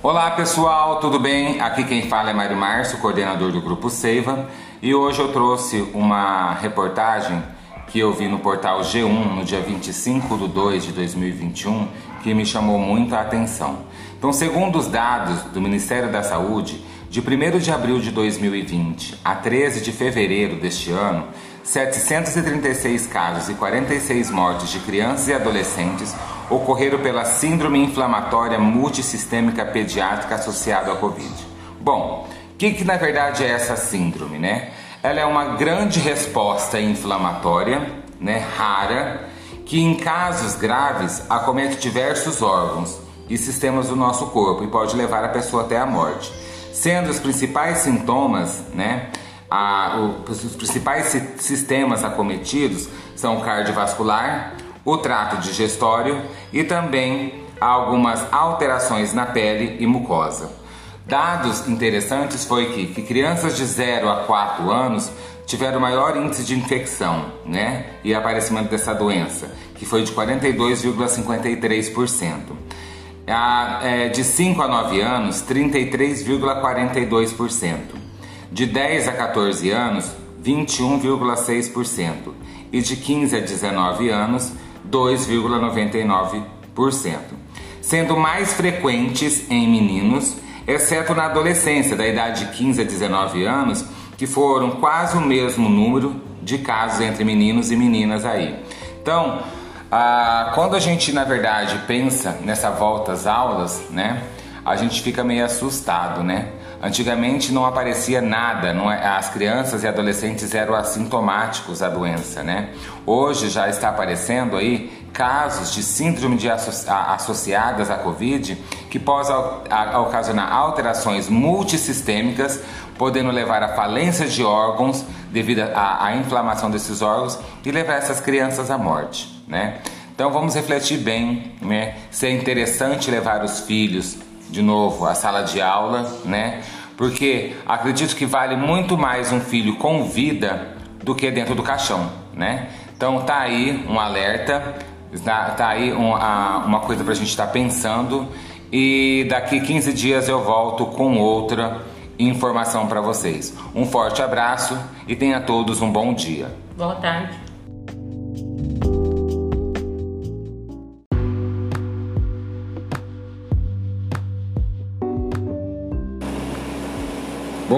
Olá pessoal, tudo bem? Aqui quem fala é Mário Márcio, coordenador do Grupo Seiva, e hoje eu trouxe uma reportagem que eu vi no portal G1 no dia 25 de 2 de 2021 que me chamou muito a atenção. Então, segundo os dados do Ministério da Saúde, de 1 de abril de 2020 a 13 de fevereiro deste ano, 736 casos e 46 mortes de crianças e adolescentes ocorreram pela síndrome inflamatória multissistêmica pediátrica associada à Covid. Bom, o que, que na verdade é essa síndrome, né? Ela é uma grande resposta inflamatória, né, rara, que em casos graves acomete diversos órgãos e sistemas do nosso corpo e pode levar a pessoa até a morte. Sendo os principais sintomas, né, a, os principais sistemas acometidos são cardiovascular, o trato digestório e também algumas alterações na pele e mucosa. Dados interessantes foi que, que crianças de 0 a 4 anos tiveram maior índice de infecção né, e aparecimento dessa doença, que foi de 42,53%. é, de 5 a 9 anos, 33,42%. De 10 a 14 anos, 21,6%. E de 15 a 19 anos, 2,99%, sendo mais frequentes em meninos, exceto na adolescência, da idade de 15 a 19 anos, que foram quase o mesmo número de casos entre meninos e meninas aí. Então, ah, quando a gente na verdade pensa nessa volta às aulas, né, a gente fica meio assustado, né? Antigamente não aparecia nada, não é, as crianças e adolescentes eram assintomáticos da doença, né? Hoje já está aparecendo aí casos de síndrome de associ associadas à Covid que possam ocasionar alterações multissistêmicas, podendo levar à falência de órgãos devido à inflamação desses órgãos e levar essas crianças à morte, né? Então vamos refletir bem, né? Se é interessante levar os filhos de novo a sala de aula, né? Porque acredito que vale muito mais um filho com vida do que dentro do caixão, né? Então tá aí um alerta, tá, tá aí um, a, uma coisa pra gente estar tá pensando e daqui 15 dias eu volto com outra informação para vocês. Um forte abraço e tenha todos um bom dia. Boa tarde.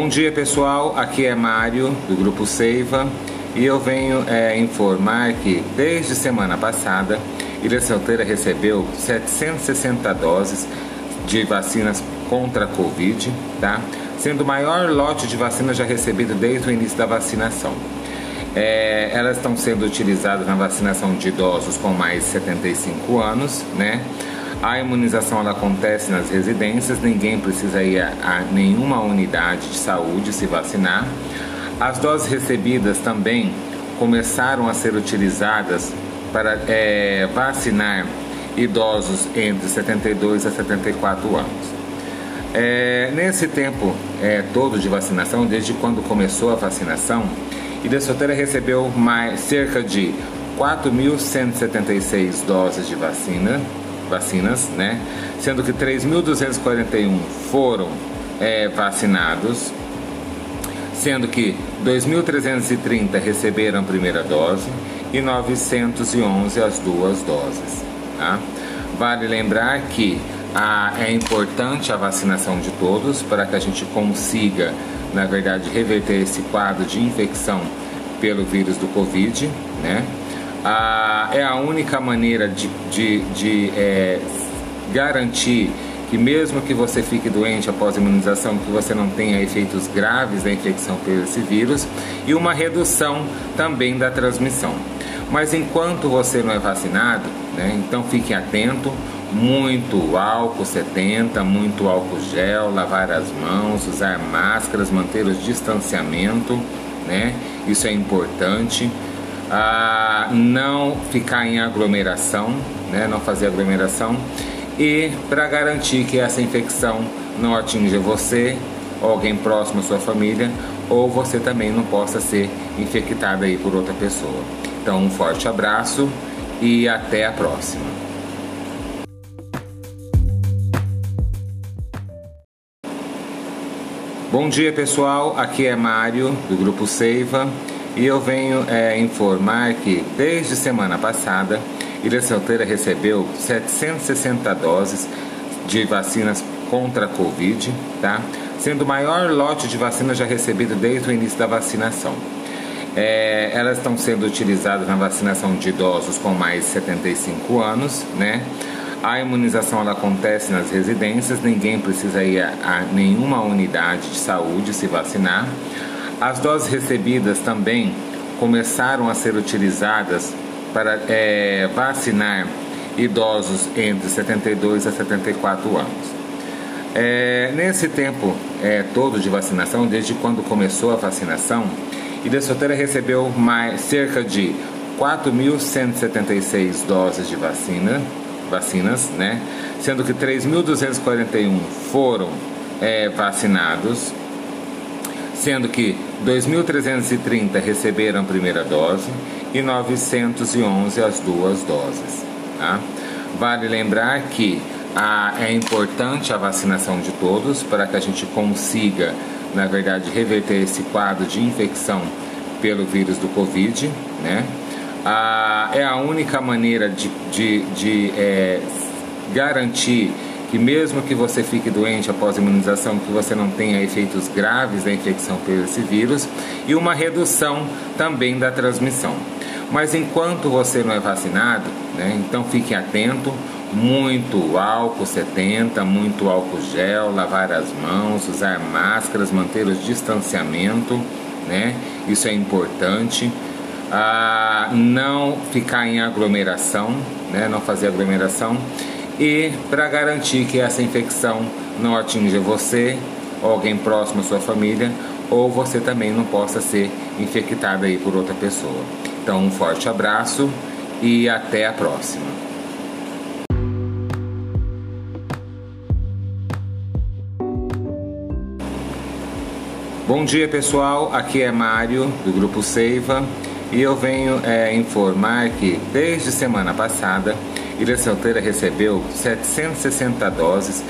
Bom dia pessoal, aqui é Mário do Grupo Seiva e eu venho é, informar que desde semana passada Ilha Solteira recebeu 760 doses de vacinas contra a Covid, tá? sendo o maior lote de vacinas já recebido desde o início da vacinação. É, elas estão sendo utilizadas na vacinação de idosos com mais de 75 anos, né? A imunização ela acontece nas residências, ninguém precisa ir a, a nenhuma unidade de saúde se vacinar. As doses recebidas também começaram a ser utilizadas para é, vacinar idosos entre 72 a 74 anos. É, nesse tempo é, todo de vacinação, desde quando começou a vacinação, Ilha Solteira recebeu mais, cerca de 4.176 doses de vacina vacinas, né? Sendo que 3.241 foram é, vacinados, sendo que 2.330 receberam a primeira dose e 911 as duas doses. Tá? Vale lembrar que a, é importante a vacinação de todos para que a gente consiga, na verdade, reverter esse quadro de infecção pelo vírus do Covid, né? Ah, é a única maneira de, de, de é, garantir que mesmo que você fique doente após a imunização, que você não tenha efeitos graves da infecção por esse vírus e uma redução também da transmissão. Mas enquanto você não é vacinado, né, então fique atento, muito álcool 70, muito álcool gel, lavar as mãos, usar máscaras, manter o distanciamento, né? Isso é importante a não ficar em aglomeração, né, não fazer aglomeração e para garantir que essa infecção não atinja você alguém próximo à sua família ou você também não possa ser infectado aí por outra pessoa. Então um forte abraço e até a próxima. Bom dia pessoal, aqui é Mário do Grupo Seiva e eu venho é, informar que desde semana passada Ilha Solteira recebeu 760 doses de vacinas contra a Covid, tá? sendo o maior lote de vacinas já recebido desde o início da vacinação. É, elas estão sendo utilizadas na vacinação de idosos com mais de 75 anos, né? A imunização ela acontece nas residências, ninguém precisa ir a, a nenhuma unidade de saúde se vacinar. As doses recebidas também começaram a ser utilizadas para é, vacinar idosos entre 72 a 74 anos. É, nesse tempo é, todo de vacinação, desde quando começou a vacinação, Ilha Solteira recebeu mais, cerca de 4.176 doses de vacina, vacinas, né? Sendo que 3.241 foram é, vacinados, sendo que 2.330 receberam a primeira dose e 911 as duas doses. Tá? Vale lembrar que a, é importante a vacinação de todos para que a gente consiga, na verdade, reverter esse quadro de infecção pelo vírus do Covid, né? Ah, é a única maneira de, de, de é, garantir que mesmo que você fique doente após a imunização, que você não tenha efeitos graves da infecção por esse vírus e uma redução também da transmissão. Mas enquanto você não é vacinado, né, então fique atento, muito álcool 70, muito álcool gel, lavar as mãos, usar máscaras, manter o distanciamento, né? Isso é importante a não ficar em aglomeração, né, não fazer aglomeração e para garantir que essa infecção não atinja você ou alguém próximo à sua família ou você também não possa ser infectado aí por outra pessoa. Então um forte abraço e até a próxima. Bom dia pessoal, aqui é Mário do Grupo Seiva e eu venho é, informar que desde semana passada Ilha Solteira recebeu 760 doses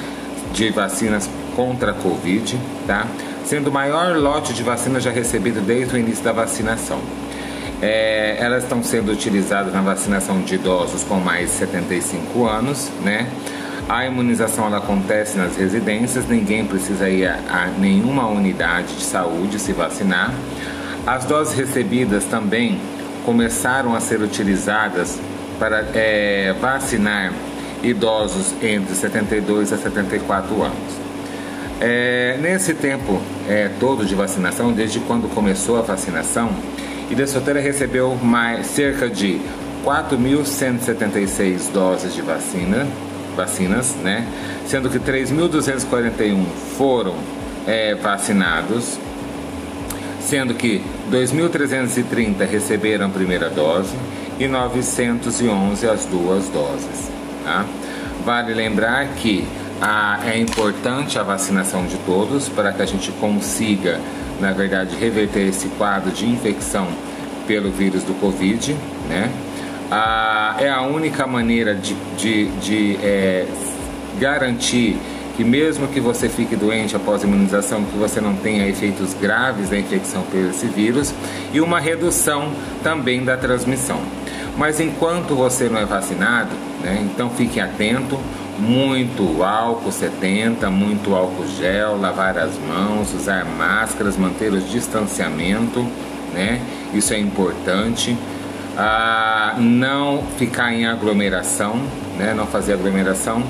de vacinas contra a Covid, tá? sendo o maior lote de vacinas já recebido desde o início da vacinação. É, elas estão sendo utilizadas na vacinação de idosos com mais de 75 anos, né? A imunização ela acontece nas residências, ninguém precisa ir a, a nenhuma unidade de saúde se vacinar. As doses recebidas também começaram a ser utilizadas para é, vacinar idosos entre 72 a 74 anos. É, nesse tempo é, todo de vacinação, desde quando começou a vacinação, Ilha Solteira recebeu mais, cerca de 4.176 doses de vacina, vacinas, né? sendo que 3.241 foram é, vacinados sendo que 2.330 receberam a primeira dose e 911 as duas doses. Tá? Vale lembrar que a, é importante a vacinação de todos para que a gente consiga, na verdade, reverter esse quadro de infecção pelo vírus do Covid, né? É a única maneira de, de, de é, garantir que mesmo que você fique doente após a imunização, que você não tenha efeitos graves da infecção por esse vírus e uma redução também da transmissão. Mas enquanto você não é vacinado, né, então fique atento, muito álcool 70, muito álcool gel, lavar as mãos, usar máscaras, manter o distanciamento, né? Isso é importante. Ah, não ficar em aglomeração, né? Não fazer aglomeração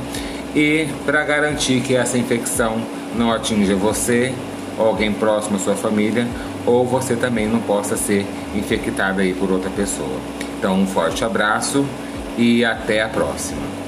e para garantir que essa infecção não atinja você alguém próximo à sua família ou você também não possa ser infectado aí por outra pessoa. Então um forte abraço e até a próxima.